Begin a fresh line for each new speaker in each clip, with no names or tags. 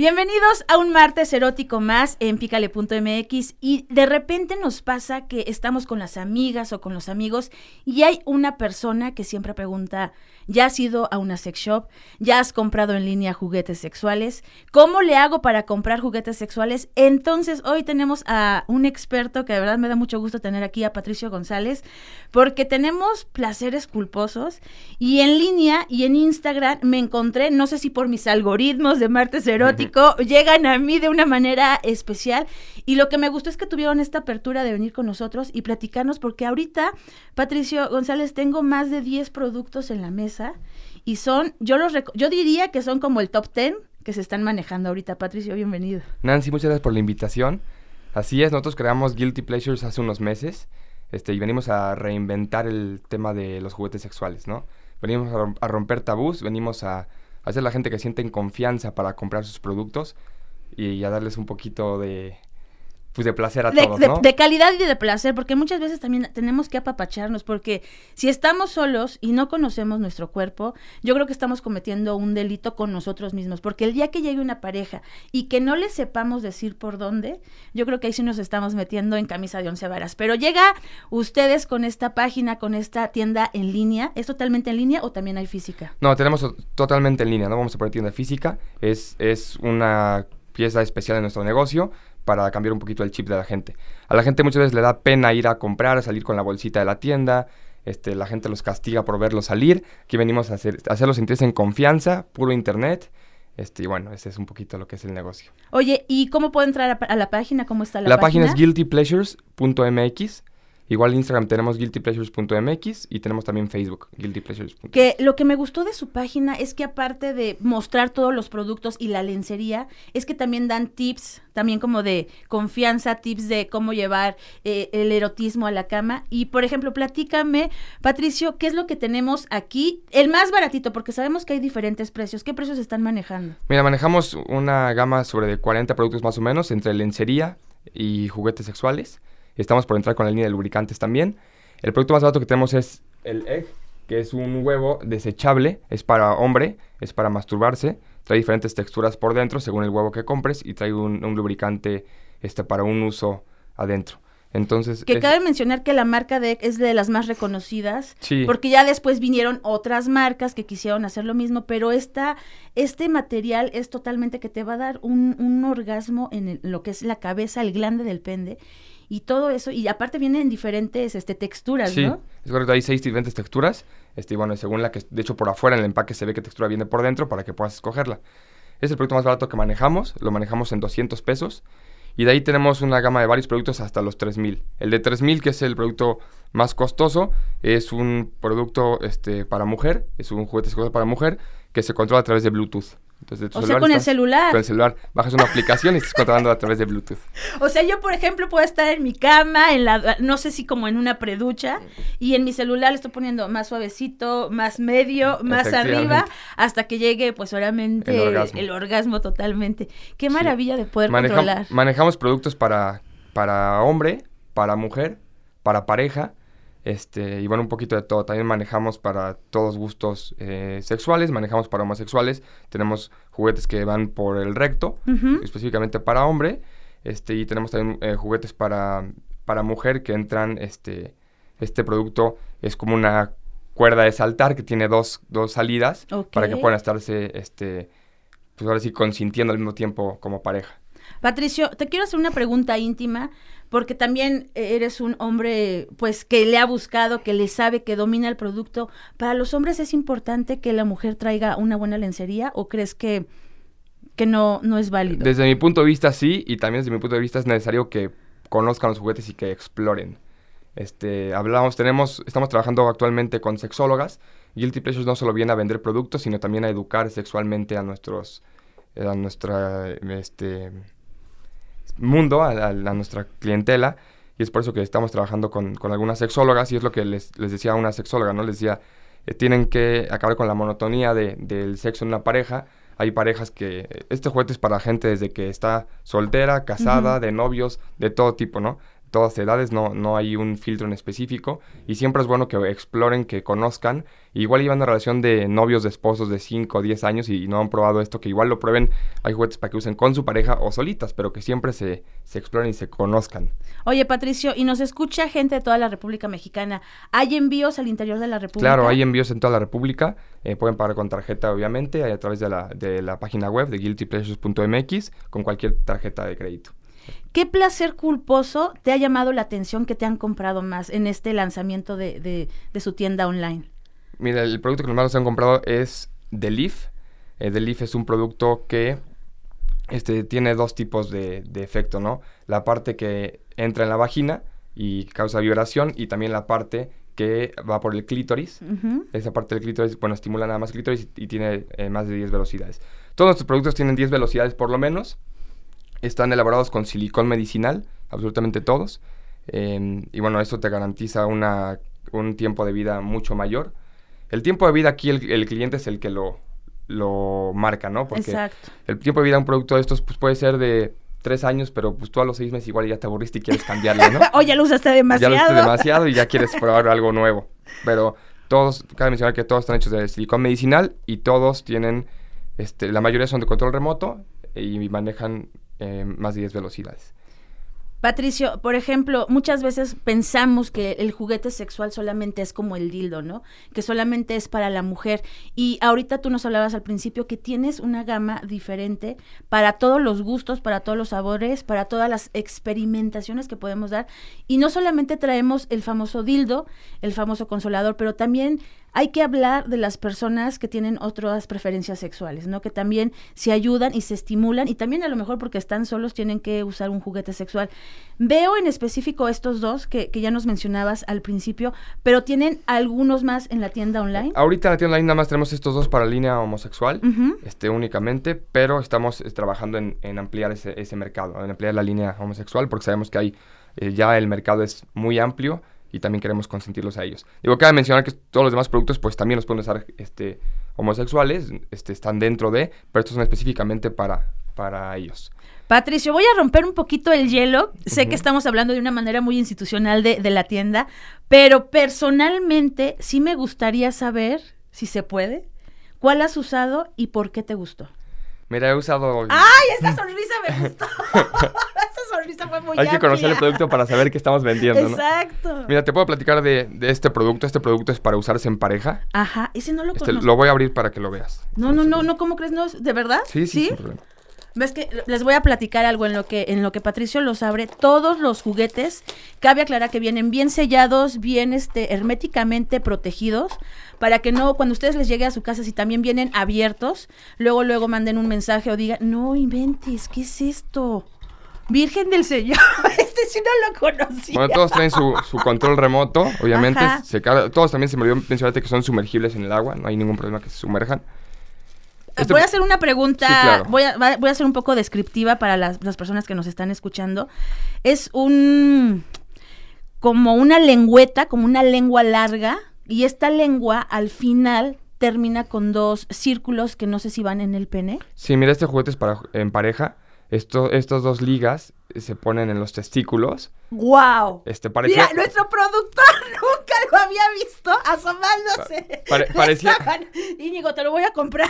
Bienvenidos a un martes erótico más en pícale.mx y de repente nos pasa que estamos con las amigas o con los amigos y hay una persona que siempre pregunta, ¿ya has ido a una sex shop? ¿Ya has comprado en línea juguetes sexuales? ¿Cómo le hago para comprar juguetes sexuales? Entonces hoy tenemos a un experto que de verdad me da mucho gusto tener aquí, a Patricio González, porque tenemos placeres culposos y en línea y en Instagram me encontré, no sé si por mis algoritmos de martes erótico, llegan a mí de una manera especial. Y lo que me gustó es que tuvieron esta apertura de venir con nosotros y platicarnos, porque ahorita, Patricio González, tengo más de 10 productos en la mesa y son, yo los yo diría que son como el top 10 que se están manejando ahorita. Patricio, bienvenido.
Nancy, muchas gracias por la invitación. Así es, nosotros creamos Guilty Pleasures hace unos meses este, y venimos a reinventar el tema de los juguetes sexuales, ¿no? Venimos a romper tabús, venimos a hacer la gente que siente en confianza para comprar sus productos y a darles un poquito de, pues de placer a todos,
¿no? de, calidad y de placer, porque muchas veces también tenemos que apapacharnos, porque si estamos solos y no conocemos nuestro cuerpo, yo creo que estamos cometiendo un delito con nosotros mismos, porque el día que llegue una pareja y que no le sepamos decir por dónde, yo creo que ahí sí nos estamos metiendo en camisa de once varas. Pero llega ustedes con esta página, con esta tienda en línea, ¿es totalmente en línea o también hay física?
No, tenemos totalmente en línea, no vamos a poner tienda física, es, es una pieza especial de nuestro negocio para cambiar un poquito el chip de la gente. A la gente muchas veces le da pena ir a comprar, salir con la bolsita de la tienda, este, la gente los castiga por verlos salir. Aquí venimos a, hacer, a hacerlos sentirse en confianza, puro internet. Este, y bueno, ese es un poquito lo que es el negocio.
Oye, ¿y cómo puedo entrar a, la página? ¿Cómo está la,
página? La página es guiltypleasures.mx. Igual en Instagram tenemos guiltypleasures.mx y tenemos también Facebook, guiltypleasures.mx.
Que lo que me gustó de su página es que aparte de mostrar todos los productos y la lencería, es que también dan tips, también como de confianza, tips de cómo llevar eh, el erotismo a la cama. Y por ejemplo, platícame, Patricio, ¿qué es lo que tenemos aquí? El más baratito, porque sabemos que hay diferentes precios. ¿Qué precios están manejando?
Mira, manejamos una gama sobre 40 productos más o menos, entre lencería y juguetes sexuales. Estamos por entrar con la línea de lubricantes también. El producto más barato que tenemos es el Egg, que es un huevo desechable, es para hombre, es para masturbarse, trae diferentes texturas por dentro según el huevo que compres y trae un, lubricante este, para un uso adentro. Entonces,
que cabe mencionar que la marca de es de las más reconocidas, porque ya después vinieron otras marcas que quisieron hacer lo mismo, pero esta, este material es totalmente que te va a dar un, un orgasmo en lo que es la cabeza, el glande del pende, y todo eso, y aparte viene en diferentes este, texturas,
sí,
¿no?
es correcto, hay seis diferentes texturas, este, y bueno, según la que, de hecho por afuera en el empaque se ve qué textura viene por dentro para que puedas escogerla. Es el producto más barato que manejamos, lo manejamos en 200 pesos, y de ahí tenemos una gama de varios productos hasta los 3000. El de 3000, que es el producto más costoso, es un producto este, para mujer, es un juguete para mujer que se controla a través de Bluetooth.
O sea, con el celular.
Con el celular. Bajas una aplicación y estás controlando a través de Bluetooth.
O sea, yo, por ejemplo, puedo estar en mi cama, en la, no sé si como en una preducha, y en mi celular le estoy poniendo más suavecito, más medio, más arriba, hasta que llegue, pues, obviamente, el orgasmo, totalmente. Qué maravilla de poder controlar.
Manejamos productos para, para hombre, para mujer, para pareja, este, y bueno, un poquito de todo. También manejamos para todos gustos eh, sexuales, manejamos para homosexuales. Tenemos juguetes que van por el recto, específicamente para hombre. Este, y tenemos también eh, juguetes para, para mujer que entran, este, este producto es como una cuerda de saltar que tiene dos, dos salidas para que puedan estarse, este, pues ahora sí, consintiendo al mismo tiempo como pareja.
Patricio, te quiero hacer una pregunta íntima, porque también eres un hombre, pues, que le ha buscado, que le sabe, que domina el producto. ¿Para los hombres es importante que la mujer traiga una buena lencería o crees que, que no, no es válido?
Desde mi punto de vista, sí, y también desde mi punto de vista es necesario que conozcan los juguetes y que exploren. Este, hablamos, tenemos, estamos trabajando actualmente con sexólogas. Guilty Pleasures no solo viene a vender productos, sino también a educar sexualmente a nuestros, a nuestra, este, mundo, a, nuestra clientela, y es por eso que estamos trabajando con, algunas sexólogas, y es lo que les, decía a una sexóloga, ¿no? Les decía, eh, tienen que acabar con la monotonía de, del sexo en una pareja. Hay parejas que, este juguete es para gente desde que está soltera, casada, de novios, de todo tipo, ¿no? Todas edades, no, no hay un filtro en específico y siempre es bueno que exploren, que conozcan. Igual llevan una relación de novios, de esposos de 5 o 10 años y, no han probado esto, que igual lo prueben. Hay juguetes para que usen con su pareja o solitas, pero que siempre se, se exploren y se conozcan.
Oye, Patricio, y nos escucha gente de toda la República Mexicana. ¿Hay envíos al interior de la República?
Claro, hay envíos en toda la República. Eh, pueden pagar con tarjeta, obviamente, a través de la, de la página web de guiltypleasures.mx con cualquier tarjeta de crédito.
¿Qué placer culposo te ha llamado la atención que te han comprado más en este lanzamiento de, su tienda online?
Mira, el producto que más nos han comprado es The Leaf. Eh, The Leaf es un producto que este, tiene dos tipos de, efecto, ¿no? La parte que entra en la vagina y causa vibración y también la parte que va por el clítoris. Esa parte del clítoris, bueno, estimula nada más el clítoris y, tiene eh, más de 10 velocidades. Todos nuestros productos tienen 10 velocidades por lo menos. Están elaborados con silicón medicinal, absolutamente todos. Em, y bueno, esto te garantiza una, un tiempo de vida mucho mayor. El tiempo de vida aquí el, cliente es el que lo, lo marca, ¿no? Porque Exacto. el tiempo de vida de un producto de estos pues, puede ser de tres años, pero pues tú a los seis meses igual ya te aburriste y quieres cambiarlo, ¿no?
o ya lo usaste demasiado.
Ya lo usaste demasiado y ya quieres probar algo nuevo. Pero todos, cabe mencionar que todos están hechos de silicón medicinal y todos tienen, este, la mayoría son de control remoto y manejan eh, más de 10 velocidades.
Patricio, por ejemplo, muchas veces pensamos que el juguete sexual solamente es como el dildo, ¿no? Que solamente es para la mujer. Y ahorita tú nos hablabas al principio que tienes una gama diferente para todos los gustos, para todos los sabores, para todas las experimentaciones que podemos dar. Y no solamente traemos el famoso dildo, el famoso consolador, pero también hay que hablar de las personas que tienen otras preferencias sexuales, ¿no? Que también se ayudan y se estimulan y también a lo mejor porque están solos tienen que usar un juguete sexual. Veo en específico estos dos que, ya nos mencionabas al principio, pero tienen algunos más en la tienda online.
Ahorita en la tienda online nada más tenemos estos dos para línea homosexual, este únicamente, pero estamos eh, trabajando en, ampliar ese, mercado, en ampliar la línea homosexual porque sabemos que hay eh, ya el mercado es muy amplio y también queremos consentirlos a ellos. Digo, cabe mencionar que todos los demás productos pues también los pueden usar este, homosexuales, este, están dentro de, pero estos son específicamente para, para ellos.
Patricio, voy a romper un poquito el hielo. Sé que estamos hablando de una manera muy institucional de, de la tienda, pero personalmente sí me gustaría saber, si se puede, cuál has usado y por qué te gustó.
Mira, he usado.
¡Ay! Esa sonrisa me gustó. esa sonrisa fue muy
Hay que conocer el producto para saber qué estamos vendiendo,
Exacto.
Mira, te puedo platicar de, este producto. Este producto es para usarse en pareja.
Ajá, ese no lo
este, Lo voy a abrir para que lo veas.
No, no, no, no, ¿cómo crees? No, ¿De verdad?
Sí, sí, ¿Sí? problema.
Ves que les voy a platicar algo en lo que en lo que Patricio los abre. Todos los juguetes, cabe aclarar que vienen bien sellados, bien este herméticamente protegidos para que no cuando ustedes les llegue a su casa si también vienen abiertos, luego luego manden un mensaje o digan, "No inventes, ¿qué es esto?" Virgen del Señor, este sí no lo conocía.
Bueno, todos traen su, control remoto, obviamente. Se, todos también se me olvidó mencionarte que son sumergibles en el agua, no hay ningún problema que se sumerjan.
Este voy a hacer una pregunta, voy, a, voy a ser un poco descriptiva para las, personas que nos están escuchando. Es un, como una lengüeta, como una lengua larga, y esta lengua al final termina con dos círculos que no sé si van en el pene.
Sí, mira, este juguete es para en pareja. Esto, estos dos ligas se ponen en los testículos.
¡Wow!
Este parecía...
Mira, nuestro productor nunca lo había visto asomándose.
parecía...
Íñigo, te lo voy a comprar.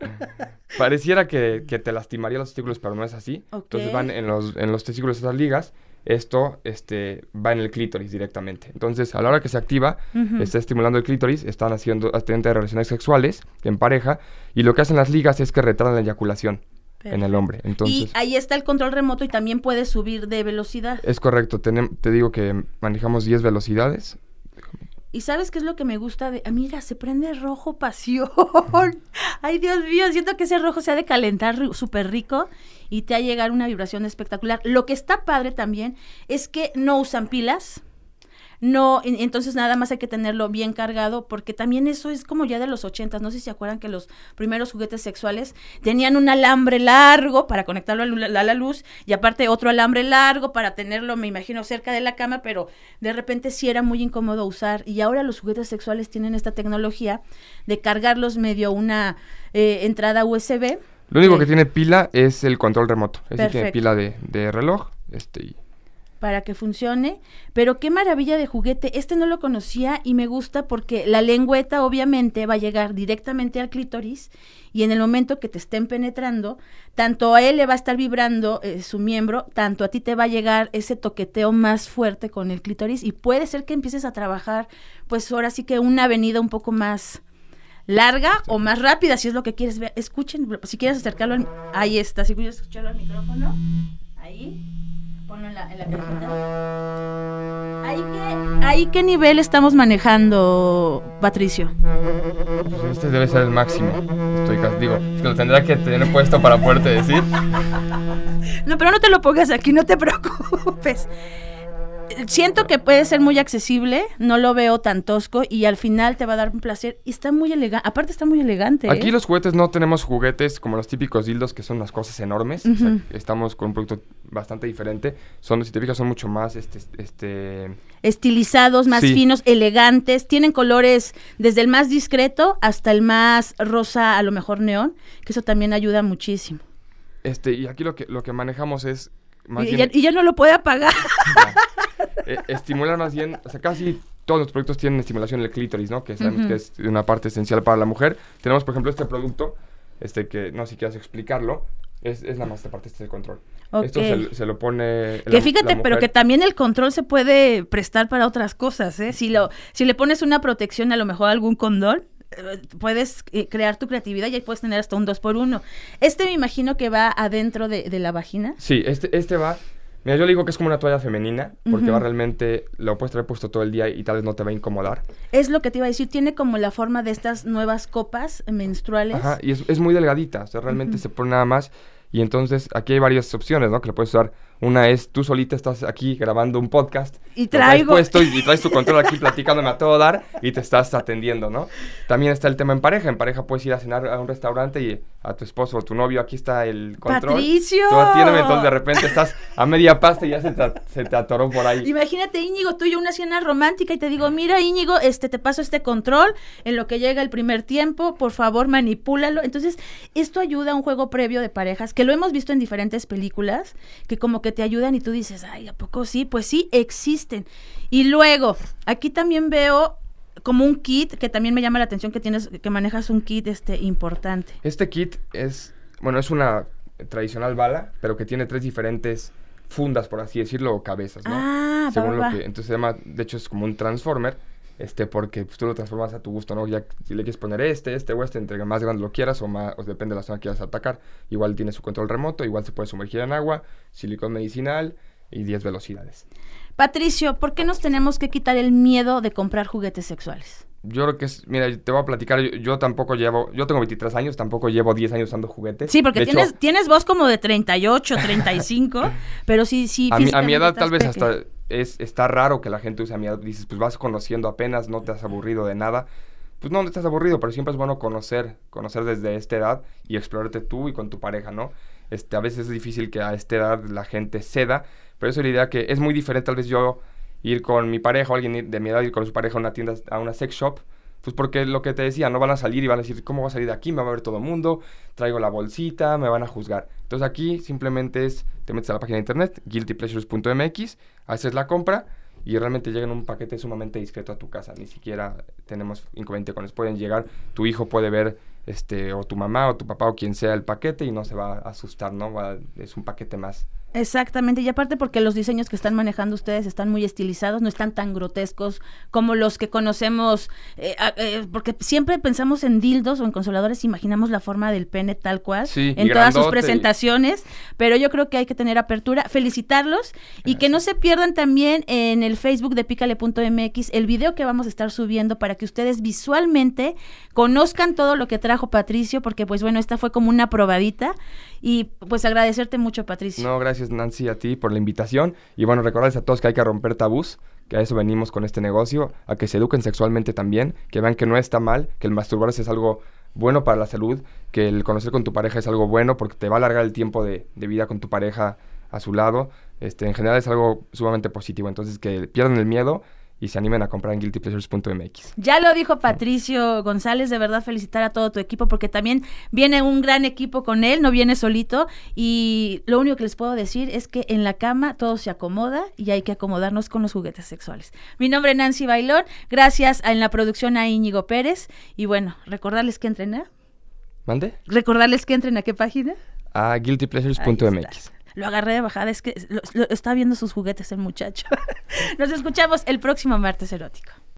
Pareciera que, que, te lastimaría los testículos, pero no es así. Entonces van en los, en los testículos esas ligas. Esto este, va en el clítoris directamente. Entonces, a la hora que se activa, está estimulando el clítoris, están haciendo de relaciones sexuales en pareja, y lo que hacen las ligas es que retardan la eyaculación en el hombre. Entonces,
y ahí está el control remoto y también puedes subir de velocidad.
Es correcto, te digo que manejamos 10 velocidades.
¿Y sabes qué es lo que me gusta de, amiga, se prende rojo pasión? Ay, Dios mío, siento que ese rojo se ha de calentar súper rico y te ha llegar una vibración espectacular. Lo que está padre también es que no usan pilas no, entonces nada más hay que tenerlo bien cargado, porque también eso es como ya de los ochentas, no sé si se acuerdan que los primeros juguetes sexuales tenían un alambre largo para conectarlo a la, luz, y aparte otro alambre largo para tenerlo, me imagino, cerca de la cama, pero de repente sí era muy incómodo usar, y ahora los juguetes sexuales tienen esta tecnología de cargarlos medio una eh, entrada USB.
Lo único que tiene pila es el control remoto, es tiene pila de, de reloj, este, y
para que funcione, pero qué maravilla de juguete. Este no lo conocía y me gusta porque la lengüeta obviamente va a llegar directamente al clítoris y en el momento que te estén penetrando, tanto a él le va a estar vibrando eh, su miembro, tanto a ti te va a llegar ese toqueteo más fuerte con el clítoris y puede ser que empieces a trabajar, pues ahora sí que una avenida un poco más larga o más rápida, si es lo que quieres ver. Escuchen, si quieres acercarlo, ahí está, si quieres escucharlo al micrófono, ahí en la, en la cajita. ¿Ahí qué, ¿Ahí qué nivel estamos manejando, Patricio?
Este debe ser el máximo. Estoy casi, digo, es que lo tendría que tener puesto para poderte decir.
No, pero no te lo pongas aquí, no te preocupes siento que puede ser muy accesible, no lo veo tan tosco y al final te va a dar un placer y está muy elegante, aparte está muy elegante.
Aquí
¿eh?
los juguetes no tenemos juguetes como los típicos dildos que son unas cosas enormes, estamos con un producto bastante diferente, son, si te fijas, son mucho más, este, este...
Estilizados, más finos, elegantes, tienen colores desde el más discreto hasta el más rosa, a lo mejor neón, que eso también ayuda muchísimo.
Este, y aquí lo que, lo que manejamos es
y, ya, no lo puede apagar.
Eh, estimular más bien, o sea, casi todos los productos tienen estimulación en el clítoris, ¿no? Que sabemos que es una parte esencial para la mujer. Tenemos, por ejemplo, este producto, este que no sé si quieres explicarlo, es, es la más parte, este es el control. Esto se, lo pone.
Que fíjate, pero que también el control se puede prestar para otras cosas, ¿eh? Si, lo, si le pones una protección, a lo mejor algún condón, puedes eh, crear tu creatividad y ahí puedes tener hasta un 2 por 1 Este me imagino que va adentro de, de la vagina.
Sí, este, este va Mira, yo le digo que es como una toalla femenina, porque va realmente, lo puedes traer puesto todo el día y tal vez no te va a incomodar.
Es lo que te iba a decir, tiene como la forma de estas nuevas copas menstruales.
Ajá, y es, es muy delgadita, o sea, realmente se pone nada más. Y entonces aquí hay varias opciones, ¿no? Que le puedes usar una es tú solita estás aquí grabando un podcast.
Y traigo.
Puesto y, traes tu control aquí platicándome a todo dar y te estás atendiendo, ¿no? También está el tema en pareja. En pareja puedes ir a cenar a un restaurante y a tu esposo o tu novio, aquí está el control.
¡Patricio!
Tú atiéndeme, entonces de repente estás a media pasta y ya se te, se te atoró por ahí.
Imagínate, Íñigo, tú y yo una cena romántica y te digo, mira, Íñigo, este, te paso este control en lo que llega el primer tiempo, por favor, manipúlalo. Entonces, esto ayuda a un juego previo de parejas, que lo hemos visto en diferentes películas, que como que te ayudan y tú dices, ay, ¿a poco sí? Pues sí, existen. Y luego, aquí también veo como un kit que también me llama la atención que tienes, que manejas un kit este importante.
Este kit es, bueno, es una tradicional bala, pero que tiene tres diferentes fundas, por así decirlo, o cabezas, ¿no?
Ah,
Según lo que, entonces se llama, de hecho es como un transformer, este, porque pues, tú lo transformas a tu gusto, ¿no? Ya si le quieres poner este, este o este, entre más grande lo quieras o más, o depende de la zona que quieras atacar. Igual tiene su control remoto, igual se puede sumergir en agua, silicón medicinal y 10 velocidades.
Patricio, ¿por qué nos tenemos que quitar el miedo de comprar juguetes sexuales?
Yo creo que es, mira, te voy a platicar, yo, tampoco llevo, yo tengo 23 años, tampoco llevo 10 años usando juguetes.
Sí, porque tienes, tienes voz como de 38, 35, pero sí, sí.
A mi, a mi edad tal vez hasta es, está raro que la gente use a mi edad, dices, pues vas conociendo apenas, no te has aburrido de nada. Pues no, no estás aburrido, pero siempre es bueno conocer, conocer desde esta edad y explorarte tú y con tu pareja, ¿no? Este, a veces es difícil que a esta edad la gente ceda, pero eso es la idea que es muy diferente tal vez yo ir con mi pareja o alguien de mi edad, ir con su pareja a una tienda, a una sex shop, pues porque lo que te decía, no van a salir y van a decir, ¿cómo va a salir de aquí? Me va a ver todo el mundo, traigo la bolsita, me van a juzgar. Entonces aquí simplemente es, te metes a la página de internet, guiltypleasures.mx, haces la compra y realmente llega en un paquete sumamente discreto a tu casa. Ni siquiera tenemos inconveniente con eso. Pueden llegar, tu hijo puede ver, este, o tu mamá o tu papá o quien sea el paquete y no se va a asustar, ¿no? es un paquete más
Exactamente, y aparte porque los diseños que están manejando ustedes están muy estilizados, no están tan grotescos como los que conocemos, eh, eh, porque siempre pensamos en dildos o en consoladores, imaginamos la forma del pene tal cual en todas sus presentaciones, pero yo creo que hay que tener apertura, felicitarlos y que no se pierdan también en el Facebook de pícale.mx el video que vamos a estar subiendo para que ustedes visualmente conozcan todo lo que trajo Patricio, porque pues bueno, esta fue como una probadita y pues agradecerte mucho Patricio.
No, gracias Nancy a ti por la invitación y bueno, recordarles a todos que hay que romper tabús, que a eso venimos con este negocio, a que se eduquen sexualmente también, que vean que no está mal, que el masturbarse es algo bueno para la salud, que el conocer con tu pareja es algo bueno porque te va a alargar el tiempo de, vida con tu pareja a su lado. Este, en general es algo sumamente positivo, entonces que pierdan el miedo y se animen a comprar en guiltypleasures.mx.
Ya lo dijo Patricio González, de verdad felicitar a todo tu equipo porque también viene un gran equipo con él, no viene solito y lo único que les puedo decir es que en la cama todo se acomoda y hay que acomodarnos con los juguetes sexuales. Mi nombre es Nancy Bailón, gracias a, en la producción a Íñigo Pérez y bueno, recordarles que entrenar.
¿Mande?
Recordarles que entren a qué página.
A guiltypleasures.mx.
Lo agarré de bajada, es que está viendo sus juguetes el muchacho. Nos escuchamos el próximo martes erótico.